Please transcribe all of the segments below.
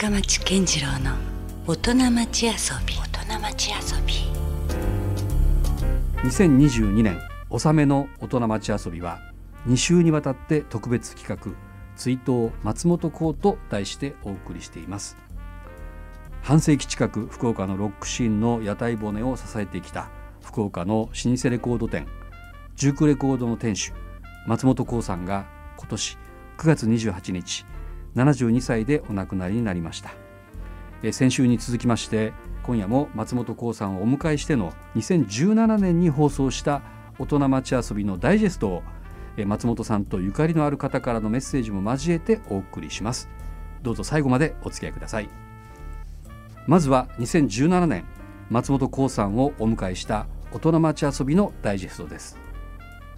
深町健次郎の大人町遊び。大人町遊び。2022年納めの大人町遊びは2週にわたって特別企画追悼松本幸と題してお送りしています。半世紀近く福岡のロックシーンの屋台骨を支えてきた福岡の老舗レコード店ジュークレコードの店主松本幸さんが今年9月28日72歳でお亡くなりになりました。え先週に続きまして今夜も松本幸さんをお迎えしての2017年に放送した大人町遊びのダイジェストをえ松本さんとゆかりのある方からのメッセージも交えてお送りします。どうぞ最後までお付き合いください。まずは2017年松本幸さんをお迎えした大人町遊びのダイジェストです。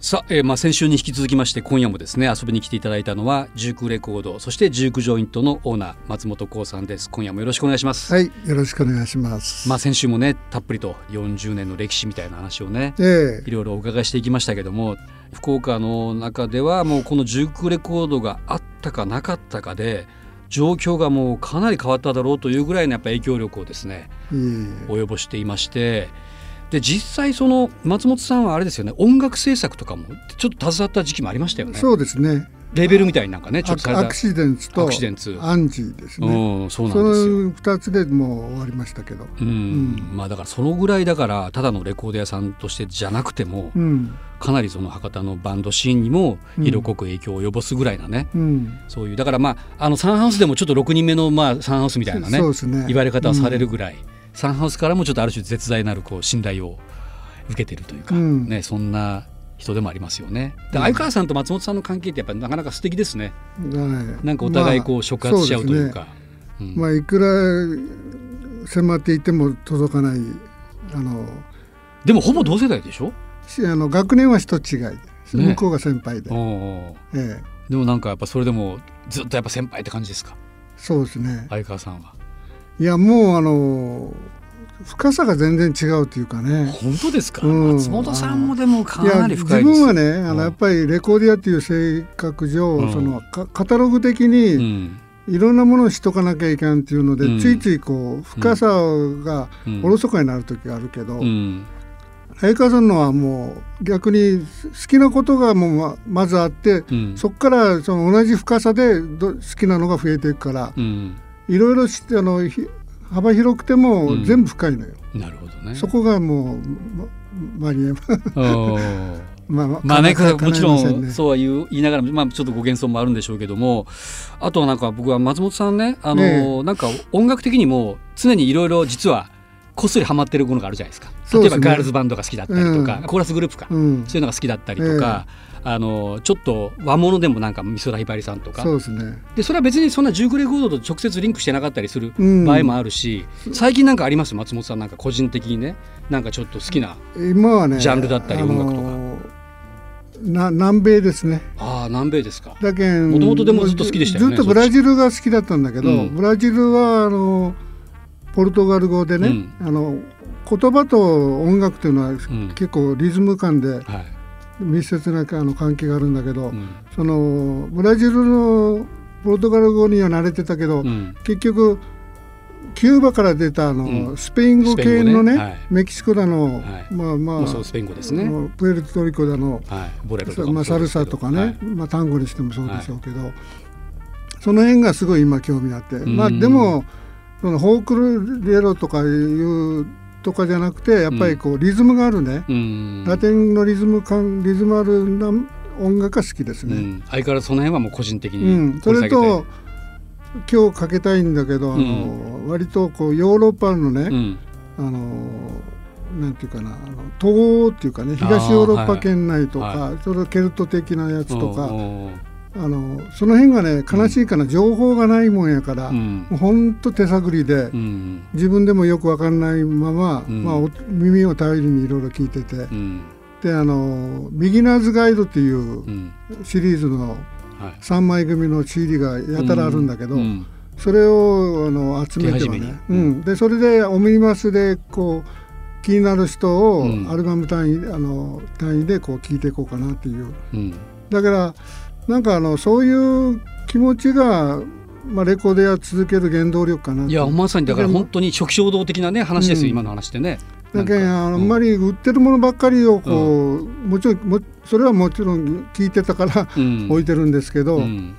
さあ、えー、まあ先週に引き続きまして今夜もですね遊びに来ていただいたのはジュークレコードそしてジュークジョイントのオーナー松本幸さんです。今夜もよろしくお願いします。はいよろしくお願いします。まあ先週もねたっぷりと40年の歴史みたいな話をね、ええ、いろいろお伺いしていきましたけども福岡の中ではもうこのジュークレコードがあったかなかったかで状況がもうかなり変わっただろうというぐらいのやっぱ影響力をですね及ぼしていましてで実際その松本さんはあれですよね音楽制作とかもちょっと携わった時期もありましたよね。そうですね。レーベルみたいなんかねちょっとアクシデンツとアクシデンツアンジーですね、うん、そうなんですよ。2つでもう終わりましたけど、うん、うん、まあだからそのぐらいだからただのレコード屋さんとしてじゃなくても、うん、かなりその博多のバンドシーンにも色濃く影響を及ぼすぐらいなね、うん、そういうだからまああのサンハウスでもちょっと6人目のまあサンハウスみたいなねね。言われ方をされるぐらい、サンハウスからもちょっとある種絶大なるこう信頼を受けてるというか、ねそんな人でもありますよね。で相川さんと松本さんの関係ってやっぱりなかなか素敵ですね。はい、なんかお互いこう触発しちゃうというか。まあ、ねうん、まあいくら迫っていても届かないあの。でもほぼ同世代でしょ？あの学年は一違いで、向こうが先輩で。ええ、でもなんかやっぱそれでもずっとやっぱ先輩って感じですか？そうですね。相川さんは。いやもうあの深さが全然違うというかね。本当ですか、うん、松本さんもでもかなり深い自分はねあのやっぱりレコーディアっていう性格上、うん、そのカタログ的に、いろんなものをしとかなきゃいけんっていうので、うん、ついついこう深さがおろそかになる時があるけど、相川さんのはもう逆に好きなことがもうまずあって、そこからその同じ深さで好きなのが増えていくから、いろいろあの幅広くても全部深いのよ、うん、なるほどね。そこがもうマリエ まあ、まあね、もちろんそうは言いながら、まあ、ちょっとご謙遜もあるんでしょうけどもあとはなんか僕は松本さんねあの、ね、なんか音楽的にも常にいろいろ実はこっそりハマってるものがあるじゃないですか例えばガールズバンドが好きだったりとか、うん、コーラスグループか、うん、そういうのが好きだったりとか、え。ー、あのちょっと和物でもなんか美空ひばりさんとか。そうです、ね、でそれは別にそんなジュークレコードと直接リンクしてなかったりする場合もあるし、うん、最近なんかあります？松本さんなんか個人的にね。なんかちょっと好きなジャンルだったり音楽とか。な南米ですね。ああ南米ですか。だけもともとでもずっと好きでしたよね。ずっとブラジルが好きだったんだけど、うん、ブラジルはあのポルトガル語でね、うん、あの言葉と音楽というのは結構リズム感で密接なあの関係があるんだけど、うん、そのブラジルのポルトガル語には慣れてたけど、うん、結局キューバから出たあの、うん、スペイン語系のね、ね。はい、メキシコだの、はい、まあまあスペイン語ですね。プエルトリコだの、はい、まあ、サルサとかね、まあ、単語にしてもそうでしょうけど、その辺がすごい今興味あって、まあでもそのフォークレロとかいうとかじゃなくてやっぱりこうリズムがあるね、うん、ラテンのリズム感リズムあるな音楽が好きですね、うん、相変わらずその辺はもう個人的に、うん、それと今日かけたいんだけどあの、割とこうヨーロッパのね、あのなんていうかなあの東欧っていうかね東ヨーロッパ圏内とか、はい、それケルト的なやつとか。あのその辺がね悲しいかな、うん、情報がないもんやから、うん、ほんと手探りで、うん、自分でもよく分かんないまま、まあ、耳を頼りにいろいろ聞いてて、であの「ビギナーズガイド」っていうシリーズの3枚組の CD がやたらあるんだけど、それをあの集めてはね、うん、でそれでオミニマスでこう気になる人をアルバム単位,、あの単位でこう聞いていこうかなっていう。だからなんかあのそういう気持ちがまあ、レコードや続ける原動力かないやまさにだから本当に初期衝動的なね話ですよ、うん。今の話ってね。だけどあんまり、り売ってるものばっかりをこう、もちろんもそれはもちろん聞いてたから うん。置いてるんですけど、うん。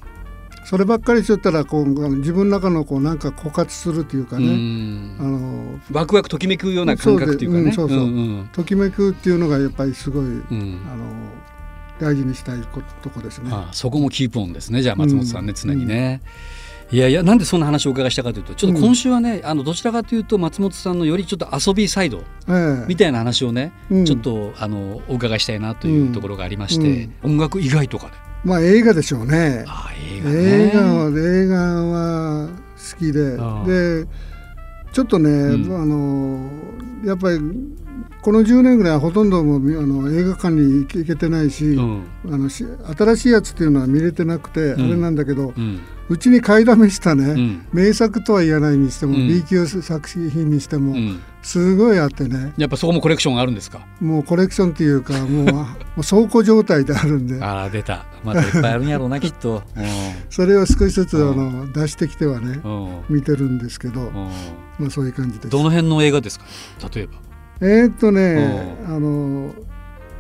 そればっかりしとったらこう自分の中のこうなんか枯渇するというかうね、ん。あのワクワクときめくような感覚っていうかね。そうそうときめくっていうのがやっぱりすごい、うん。あの大事にしたいことこですね。ああそこもキープオンですね。じゃあ松本さんね、常にね。いやいやなんでそんな話をお伺いしたかというとちょっと今週はね、あのどちらかというと松本さんのよりちょっと遊びサイドええ。みたいな話をね、うん。ちょっとあのお伺いしたいなというところがありまして、音楽以外とかで。まあ映画でしょうね。ああ映画ね。映画は映画は好きで。でちょっとね、うん。あのやっぱりこの10年ぐらいはほとんどもうあの映画館に行け行けてないし、うんあのし新しいやつっていうのは見れてなくて、んあれなんだけどうちに買いだめしたね、うん名作とは言わないにしても、うん B 級作品にしても、うんすごいあってねやっぱそこもコレクションがあるんですか？もうコレクションっていうかもう もう倉庫状態であるんであら出た。まだいっぱいあるんやろうなきっと。それを少しずつあうの出してきてはね見てるんですけど、うんまあそういう感じです。どの辺の映画ですか？例えば。えーっとね、あの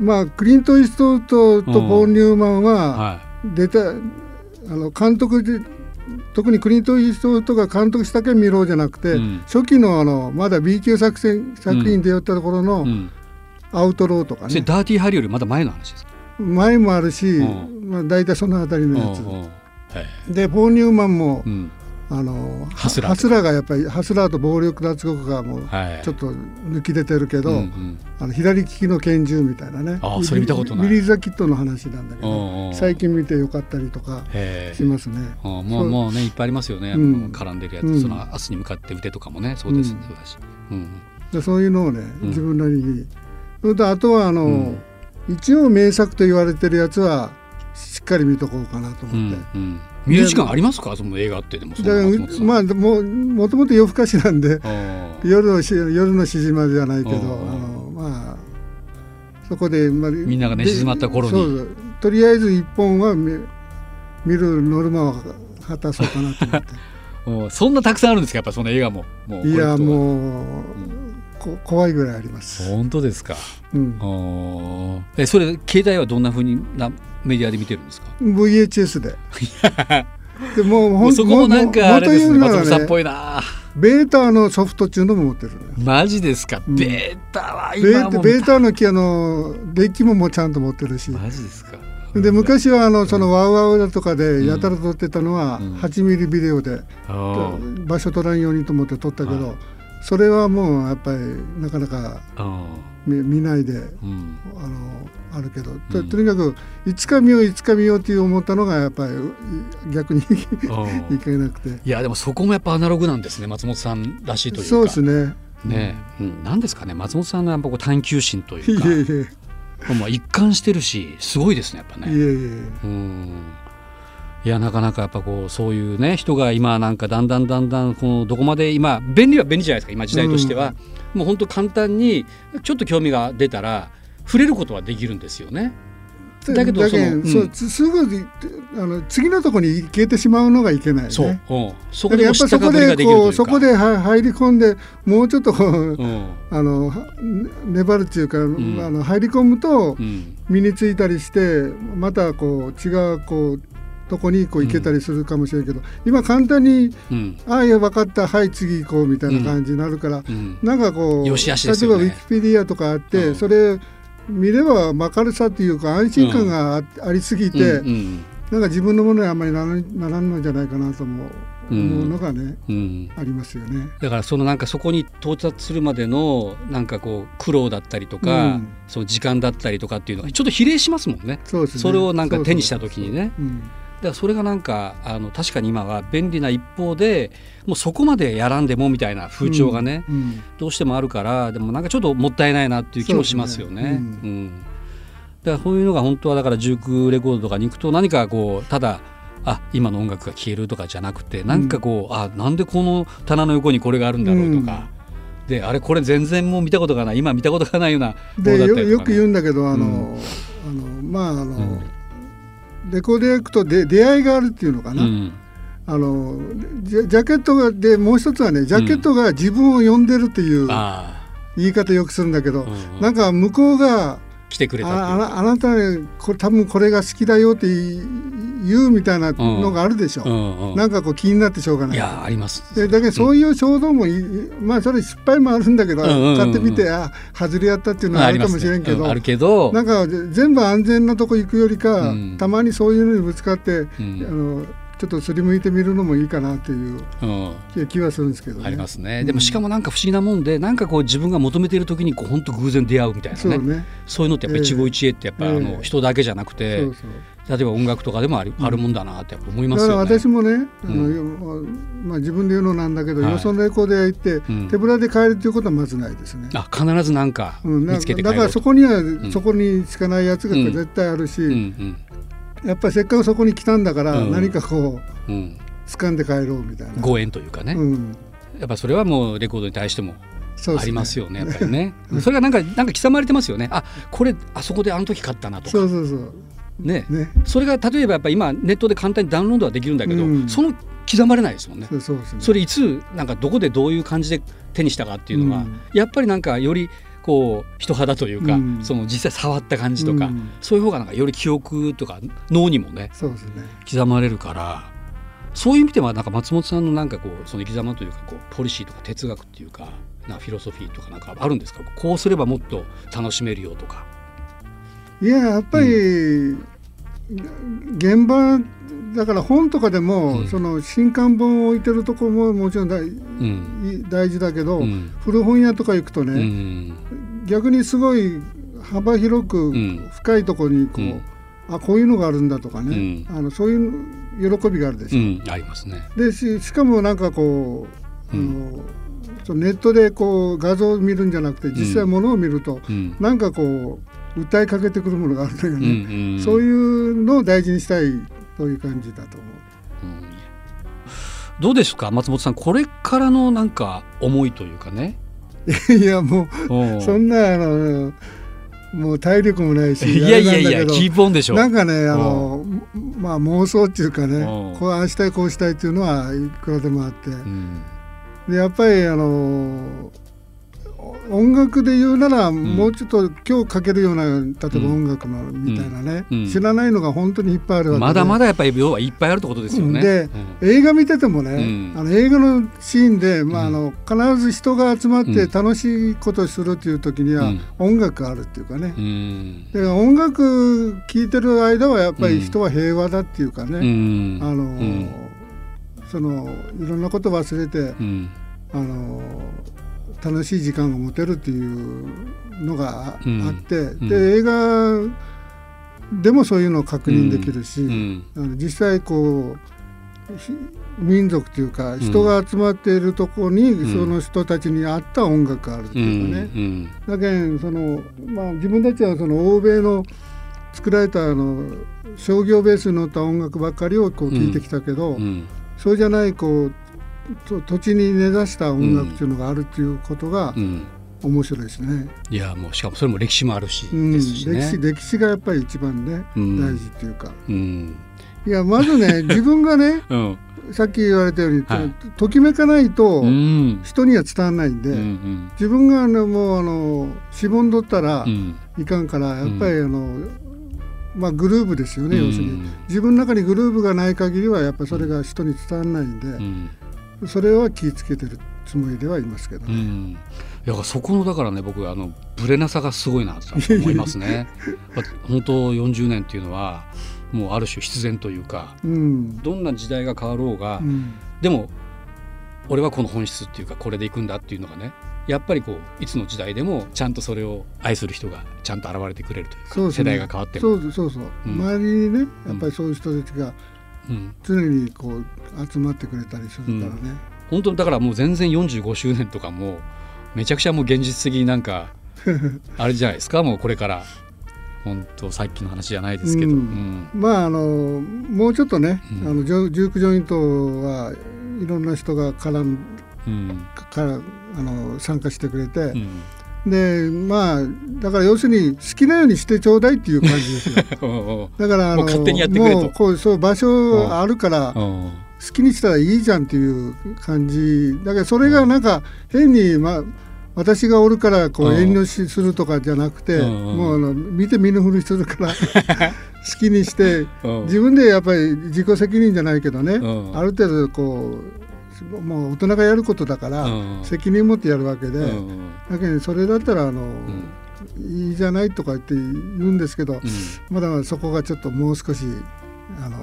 まあクリント・イーストウッドとポール・ニューマンはは出た、あの監督で特にクリント・イーストウッドが監督したけん見ろじゃなくて、うん。初期のあのまだ B 級作戦作品でやったところのい。うん。アウトローとかね、それダーティーハリーよりまだ前の話ですか？前もあるし、うまあ、大体その辺りのやつ、うんうん。はい。でポール・ニューマンも、うんあのハスラーハスラーがやっぱりハスラーと暴力脱獄がもうはい。ちょっと抜き出てるけど、うんうん。あの左利きの拳銃みたいなね。あーそれ見たことない。ビリー・ザ・キッドの話なんだけどん最近見てよかったりとかへしますね。もうもうねいっぱいありますよね。う。ん。絡んでるやつ、うん。その明日に向かって撃てとかもね。そうです、うん。そうん。でそういうのをねうん。自分なりに、それとあとはあの、うん。一応名作と言われてるやつはしっかり見とこうかなとう思って。んうん。見る時間ありますか？その映画ってでもまあでももともと夜更かしなんで夜のし夜のしじまじゃないけど、うんあのまあそこで、まあ、みんなが寝静まった頃に。とりあえず一本は見見るノルマを果たそうかなと思って。うんそんなたくさんあるんですか？やっぱその映画も。いやう。もう、こ怖いぐらいあります、本当ですか？うん。えそれ携帯はどんな風になメディアで見てるんですか？VHS で。でもうもほうんそこもなんかあれですね松本さんっぽいいな。ベータのソフトっていうのも持ってるのよ。マジですか？うん。ベータはベ今もーベータの木あのデッキももうちゃんと持ってるし。マジですか？で昔はあのそのワウワウだとかでやたら撮ってたのはうん。8ミリビデオで。場所取らんようにと思って撮ったけはどそれはもうやっぱりなかなかあ見見ないでー。うん。あのあるけどとうんとにかくいつか見よういつか見ようって思ったのがやっぱり逆に いけなくていやでもそこもやっぱアナログなんですね松本さんらしいというか。そうですね。ねえ、うん、なんですかね松本さんのやっぱこう探求心といいうかえいえまあ一貫してるしすごいですねやっぱね。いえいえうんいやなかなかやっぱこうそういうね人が今なんかだんだんだんだんこのどこまで今便利は便利じゃないですか今時代としては、もう本当簡単にちょっと興味が出たら触れることはできるんですよね。だけどそのうん。そうつすぐにあの次のところに行けてしまうのがいけない、ね、そう、うん、そこだからやっぱそこでこうそこでは入り込んでもうちょっとこううん。あのは粘るっていうか、ん。あの入り込むとうん。身についたりしてまたこう違うこうとこにこう行けたりするかもしれんけど、今簡単にうん「ああいや分かったはい次行こう」みたいな感じになるから、うん。なんかこうね。例えばウィキペディアとかあって、うん。それ見れば分かるさっていうか安心感があ,、ありすぎて、うん。うん。なんか自分のものにあんまりならならんのじゃないかなと思う,、うん。思うのがねうん。ありますよね。だからそのなんかそこに到達するまでのなんかこう苦労だったりとか、うん。その時間だったりとかっていうのがちょっと比例しますもんね。そうですね。それをなんか手にした時にね。そうそううん。だからそれがなんかあの確かに今は便利な一方でもうそこまでやらんでもみたいな風潮がね、うんうん。どうしてもあるからでもなんかちょっともったいないなっていう気もしますよね。そうですねうん。だからそういうのが本当はだからジュークレコードとかに行くと何かこうただあ今の音楽が消えるとかじゃなくてなんかこう、あなんでこの棚の横にこれがあるんだろうとか、であれこれ全然もう見たことがない今見たことがないようなものでよだったりとか、ね、よく言うんだけどあの、うん。あのまああの、うんレコード屋行くとで出会いがあるっていうのかな、うん。あのジャジャケットがでもう一つはねジャケットが自分を呼んでるっていう言い方よくするんだけど、うんうん、なんか向こうが来てくれたああなたこれ多分これが好きだよって言うみたいなのがあるでしょ、うん。うん。うん、なんかこう気になってしょうがない。いやあります。でだけどそういう衝動も、うん、まあそれ失敗もあるんだけど、うんうんうん、買ってみてあ外れやったっていうのはあるかもしれんけど,、あるけど。なんか全部安全なとこ行くよりか、たまにそういうのにぶつかって、あのちょっとすりむいてみるのもいいかなという気はするんですけど、ね、ありますね。でもしかもなんか不思議なもんで、なんかこう自分が求めている時にこう本当偶然出会うみたいなね。そうね。そういうのってやっぱり一期一会ってやっぱ、あの人だけじゃなくて。そうそう。例えば音楽とかでもあり、あるもんだなって思いますよね。私もね、あのまあ自分で言うのなんだけど、よそのレコード屋行って手ぶらで帰るということはまずないですね。あ必ずなんか見つけてだからそこには、そこにしかないやつが絶対あるし、やっぱりせっかくそこに来たんだから、何かこう、掴んで帰ろうみたいな。ご縁というかね、うん、やっぱそれはもうレコードに対してもありますよね、ね、やっぱりね。それがなんかなんか刻まれてますよね。あこれあそこであの時買ったなとか。そうそうそう。ね、ね、それが例えばやっぱ今ネットで簡単にダウンロードはできるんだけど、うん、その刻まれないですもんね。そうそ、ね、それいつなんかどこでどういう感じで手にしたかっていうのは、うん、やっぱりなんかよりこう人肌というか、うん、その実際触った感じとか、うん、そういう方がなんかより記憶とか脳にもねそうですね。刻まれるからそういう意味ではなんか松本さんのなんかこうその生き様というかこうポリシーとか哲学っていうかなフィロソフィーとかなんかあるんですか？こうすればもっと楽しめるよとか。いややっぱり、うん、現場だから本とかでも、うん、その新刊本を置いてるところももちろん大うん、大事だけど、うん、古本屋とか行くとね、逆にすごい幅広く深いところにこう、あこういうのがあるんだとかね、あのそういう喜びがあるでしょ。ありますね。でししかもなんかこう、あのネットでこう画像を見るんじゃなくて実際ものを見ると、うん、なんかこう訴えかけてくるものがあるんだよね、うんうん、そういうのを大事にしたいという感じだと思う。うん、どうですか松本さん。これからのなんか思いというかね。いやもうそんなあのもう体力もないしいやいやいやキーポンでしょ。なんかねあのまあ妄想っていうかねこうああしたいこうしたいっていうのはいくらでもあって、うん。でやっぱりあの音楽で言うなら、もうちょっと今日かけるような例えば音楽のみたいなね、知らないのが本当にいっぱいあるわけで。まだまだやっぱり要はいっぱいあるってことですよね。で、映画見ててもね、あの映画のシーンで、まあ、あの必ず人が集まって楽しいことをするっていう時には、音楽あるっていうかね、で音楽聴いてる間はやっぱり人は平和だっていうかね、あの、そのいろんなこと忘れて、うん、あの楽しい時間が持てるっていうのがあって、うん、で映画でもそういうのを確認できるし、あの実際こう民族というか人が集まっているところに、その人たちに合った音楽があるっていうかね、だけどその、まあ、自分たちはその欧米の作られたあの商業ベースに乗った音楽ばっかりをこう聴いてきたけど、そうじゃないこう土地に根ざした音楽っていうのがあるっていうことが、面白いですね。いやもうしかもそれも歴史もあるし、ね、歴史歴史がやっぱり一番ね、うん、大事っていうか。うん、いやまずね 自分がね、うん、さっき言われたように、はい、ときめかないと人には伝わらないんで、うんうん、自分があのもうあのしぼんどったらいかんから、やっぱりあのまあ、グルーブですよね、要するに。自分の中にグルーブがない限りはやっぱりそれが人に伝わらないんで、それは気をつけてるつもりではいますけどね。うん。いやそこのだからね僕あのブレなさがすごいなと思いますね。本当40年っていうのはもうある種必然というか、うん、どんな時代が変わろうが、うん、でも俺はこの本質っていうかこれでいくんだっていうのがねやっぱりこういつの時代でもちゃんとそれを愛する人がちゃんと現れてくれるというか、ね、世代が変わっても。そうそうそう、うん、周りにねやっぱりそういう人たちが常にこう集まってくれたりするからね、うん、本当だからもう全然45周年とかもめちゃくちゃもう現実的になんか あれじゃないですか？もうこれから。本当さっきの話じゃないですけど、うん、まああのもうちょっとね、あのジュークジョイントはいろんな人が絡ん、うん、からあの参加してくれて、うん、でまあだから要するに好きなようにしてちょうだいっていう感じですよ。だからあの勝手にやってくれと。もうこうそう場所あるから好好きにしたらいいじゃんっていう感じ。だけどそれがなんか変に、まあ、私がおるからこう遠慮しするとかじゃなくて、もうあの見て見ぬふりするから 好きにして自分でやっぱり自己責任じゃないけどね、ある程度こうもう大人がやることだから責任持ってやるわけで、だけどそれだったらあの、いいじゃないとか言って言うんですけど、まだそこがちょっともう少しあの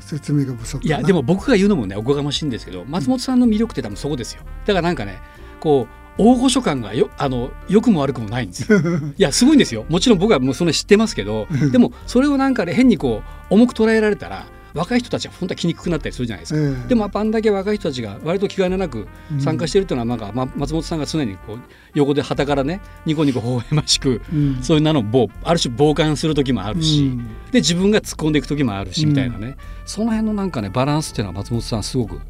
説明が不足いやでも僕が言うのもねおこがましいんですけど松本さんの魅力って多分そこですよ。だからなんかねこう大御所感がよあの良くも悪くもないんですよ。いやすごいんですよ。もちろん僕はもうそれ知ってますけど でもそれをなんかね変にこう重く捉えられたら若い人たちは本当は来にくくなったりするじゃないですか、えー、でもあんだけ若い人たちが割と気兼ねなく参加してるっていうのはなんか、ま、松本さんが常にこう横で旗からねニコニコ微笑ましく、うん、そういうのをある種傍観する時もあるし、うん、で自分が突っ込んでいく時もあるし、みたいなね。その辺のなんかねバランスっていうのは松本さんすごく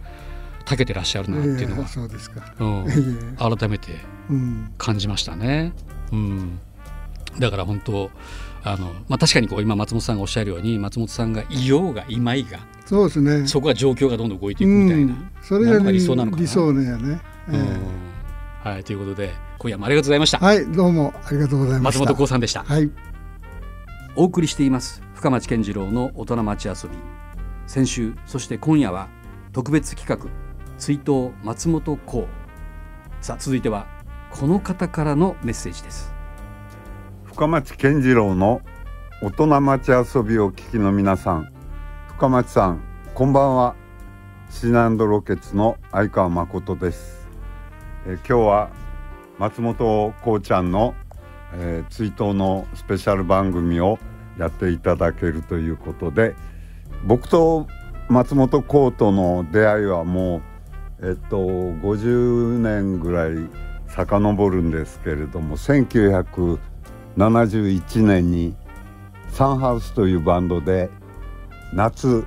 長けてらっしゃるなっていうのは、そうですか、うん、改めて感じましたね。うん、だから本当あの、まあ、確かにこう今松本さんがおっしゃるように松本さんがいようがいまいがそうですね。そこが状況がどんどん動いていくみたいな、うん、それが理想なのかな。理想ねやね、えー、はいということで今夜もありがとうございました。はいどうもありがとうございました。松本幸さんでした。はい。お送りしています深町健次郎の大人町遊び。先週そして今夜は特別企画追悼松本幸さあ続いてはこの方からのメッセージです深町健次郎の大人町遊びを聞きの皆さん。深町さんこんばんは。シナンドロケツの相川誠です。え今日は松本こうちゃんの、えー、追悼のスペシャル番組をやっていただけるということで僕と松本こうとの出会いはもうえっと50年ぐらい遡るんですけれども1900 71年にサンハウスというバンドで夏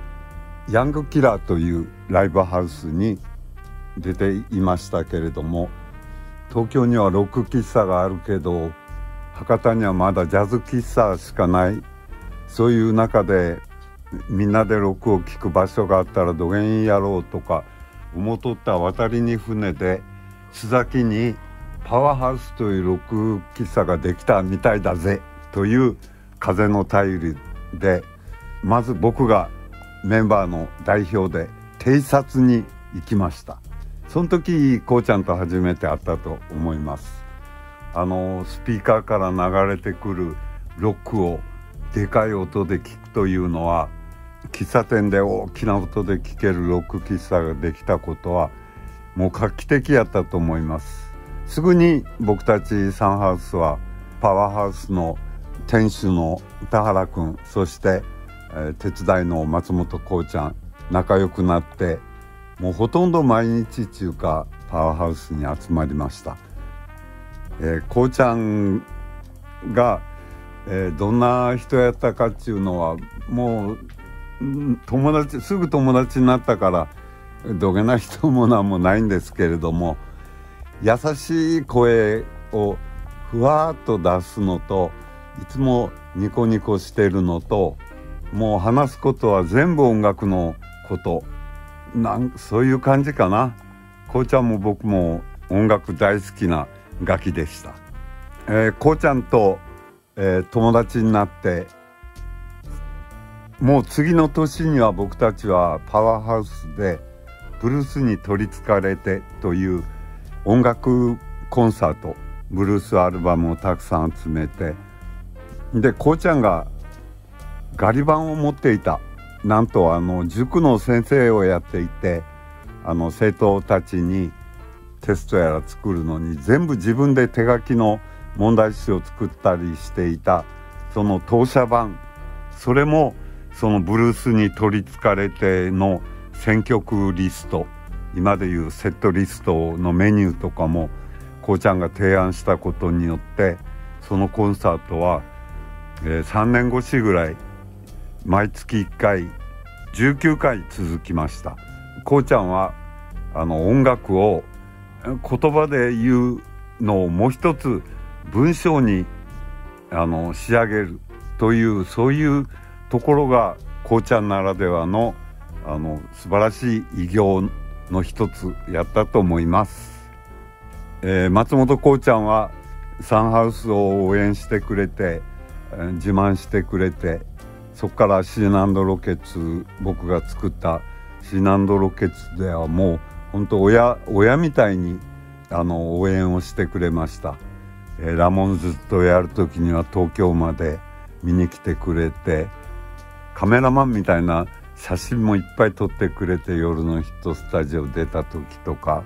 ヤングキラーというライブハウスに出ていましたけれども東京にはロック喫茶があるけど博多にはまだジャズ喫茶しかない。そういう中でみんなでロックを聴く場所があったらどげんやろうとか思とった渡りに船で須崎にパワーハウスというロック喫茶ができたみたいだぜという風の便りでまず僕がメンバーの代表で偵察に行きました。その時こうちゃんと初めて会ったと思います。あのスピーカーから流れてくるロックをでかい音で聞くというのは喫茶店で大きな音で聴けるロック喫茶ができたことはもう画期的やったと思います。すぐに僕たちサンハウスはパワーハウスの店主の田原君そして、えー、手伝いの松本こうちゃん仲良くなってもうほとんど毎日中華パワーハウスに集まりました。えー、こうちゃんが、えー、どんな人やったかっていうのはもう友達すぐ友達になったからどげな人もなんもないんですけれども優しい声をふわっと出すのといつもニコニコしてるのともう話すことは全部音楽のこと。なんそういう感じかな。こうちゃんも僕も音楽大好きなガキでした、えー、こうちゃんと、えー、友達になってもう次の年には僕たちはパワーハウスでブルースに取りつかれてという音楽コンサートブルースアルバムをたくさん集めてでこうちゃんがガリ版を持っていた。なんとあの塾の先生をやっていてあの生徒たちにテストやら作るのに全部自分で手書きの問題集を作ったりしていたその当社版。それもそのブルースに取りつかれての選曲リスト。今でいうセットリストのメニューとかもこうちゃんが提案したことによってそのコンサートは、えー、3年越しぐらい毎月1回19回続きました。こうちゃんはあの音楽を言葉で言うのをもう一つ文章にあの仕上げるというそういうところがこうちゃんならではのあの素晴らしい偉業の一つやったと思います、えー、松本幸ちゃんはサンハウスを応援してくれて、えー、自慢してくれてそこからシーナンドロケツ僕が作ったシーナンドロケツではもう本当親親みたいにあの応援をしてくれました、えー、ラモンズとやる時には東京まで見に来てくれてカメラマンみたいな写真もいっぱい撮ってくれて夜のヒットスタジオ出た時とか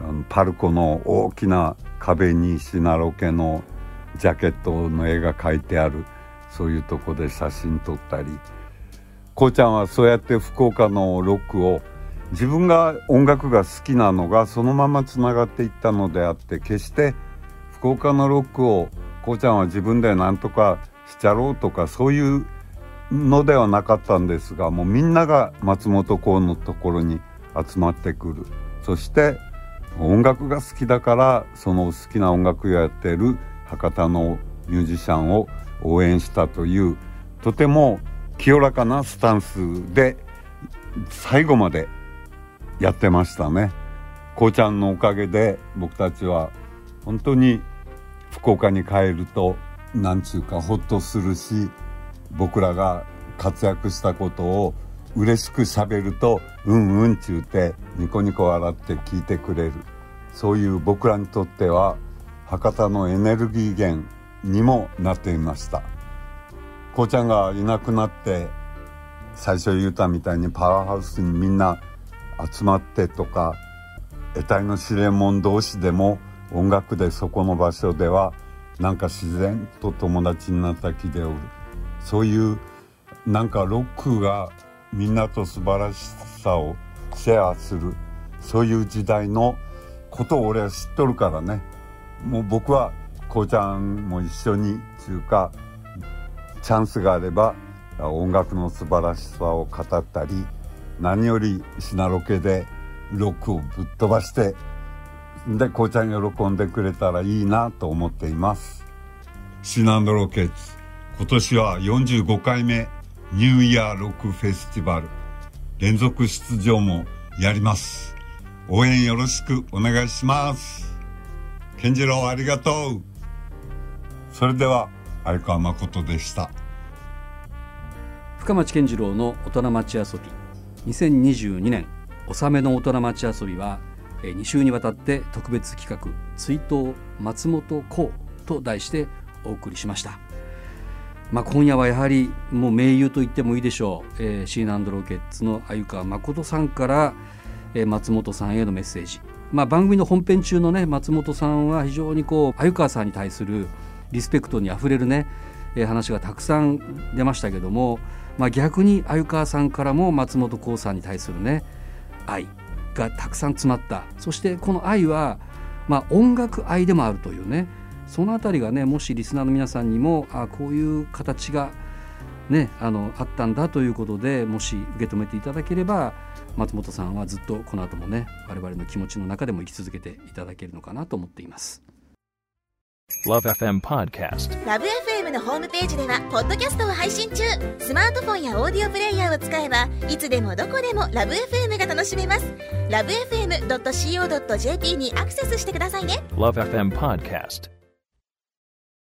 あのパルコの大きな壁にシナロケのジャケットの絵が描いてあるそういうとこで写真撮ったり。こうちゃんはそうやって福岡のロックを自分が音楽が好きなのがそのままつながっていったのであって決して福岡のロックをこうちゃんは自分で何とかしちゃろうとかそういうのではなかったんですがもうみんなが松本幸のところに集まってくるそして音楽が好きだからその好きな音楽をやってる博多のミュージシャンを応援したというとても清らかなスタンスで最後までやってましたね。こうちゃんのおかげで僕たちは本当に福岡に帰るとなんちゅうかほっとするし僕らが活躍したことを嬉しくしゃべるとうんうんちゅうてニコニコ笑って聞いてくれる。そういう僕らにとっては博多のエネルギー源にもなっていました。こうちゃんがいなくなって最初言うたみたいにパワーハウスにみんな集まってとか得体の知れ者同士でも音楽でそこの場所ではなんか自然と友達になった気でおる。そういうなんかロックがみんなと素晴らしさをシェアするそういう時代のことを俺は知っとるからね。もう僕はこうちゃんも一緒にというかチャンスがあれば音楽の素晴らしさを語ったり何よりシナロケでロックをぶっ飛ばしてでこうちゃん喜んでくれたらいいなと思っています。シナロケッツ今年は45回目ニューイヤーロックフェスティバル。連続出場もやります。応援よろしくお願いします。健次郎ありがとう。それでは相川誠でした。深町健次郎の大人町遊び。2022年納めの大人町遊びは2週にわたって特別企画追悼松本幸と題してお送りしました。まあ、今夜はやはりもう盟友と言ってもいいでしょう、えー、シーナンドロケッツの鮎川誠さんから、えー、松本さんへのメッセージ、まあ、番組の本編中のね松本さんは非常にこう鮎川さんに対するリスペクトにあふれるね、えー、話がたくさん出ましたけども、まあ、逆に鮎川さんからも松本幸さんに対するね愛がたくさん詰まった。そしてこの愛は、まあ、音楽愛でもあるというねその辺りがねもしリスナーの皆さんにもあこういう形がねあのあったんだということでもし受け止めていただければ松本さんはずっとこの後もね我々の気持ちの中でも生き続けていただけるのかなと思っています。LoveFM Podcast. LoveFM のホームページではポッドキャストを配信中。スマートフォンやオーディオプレイヤーを使えばいつでもどこでも LoveFM が楽しめます。LoveFM.co.jp にアクセスしてくださいね。LoveFM Podcast